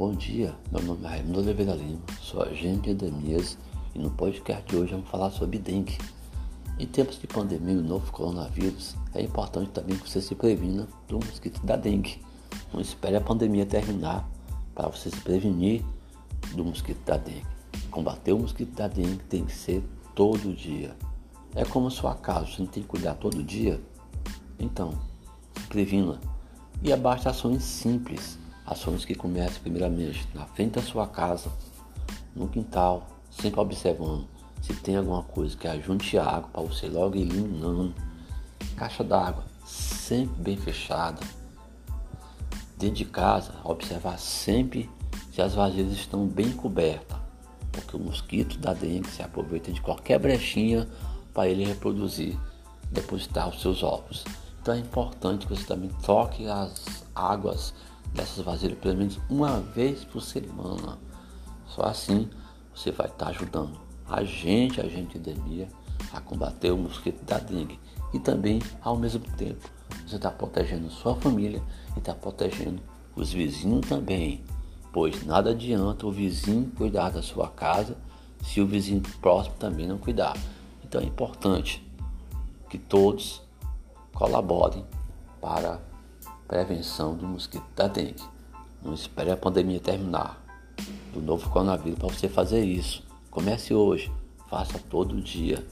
Bom dia, meu nome é Raimundo Oliveira Lima, sou agente de endemias e no podcast de hoje vamos falar sobre dengue. Em tempos de pandemia e novo coronavírus, é importante também que você se previna do mosquito da dengue. Não espere a pandemia terminar para você se prevenir do mosquito da dengue. Combater o mosquito da dengue tem que ser todo dia. É como a sua casa, você não tem que cuidar todo dia? Então, se previna. E abaixe ações simples Ações que começam primeiramente na frente da sua casa, no quintal, sempre observando se tem alguma coisa que ajunte água para você logo ir eliminando. Caixa d'água sempre bem fechada. Dentro de casa, observar sempre se as vasilhas estão bem cobertas, porque o mosquito da dengue se aproveita de qualquer brechinha para ele reproduzir, depositar os seus ovos. Então é importante que você também troque as águas dessas vasilhas pelo menos uma vez por semana. Só assim você vai estar ajudando a gente, a gente endemia, a combater o mosquito da dengue. E também, ao mesmo tempo, você está protegendo sua família e está protegendo os vizinhos também. Pois nada adianta o vizinho cuidar da sua casa se o vizinho próximo também não cuidar. Então é importante que todos colaborem para prevenção do mosquito da dengue. Não espere a pandemia terminar do novo coronavírus para você fazer isso. Comece hoje, faça todo dia.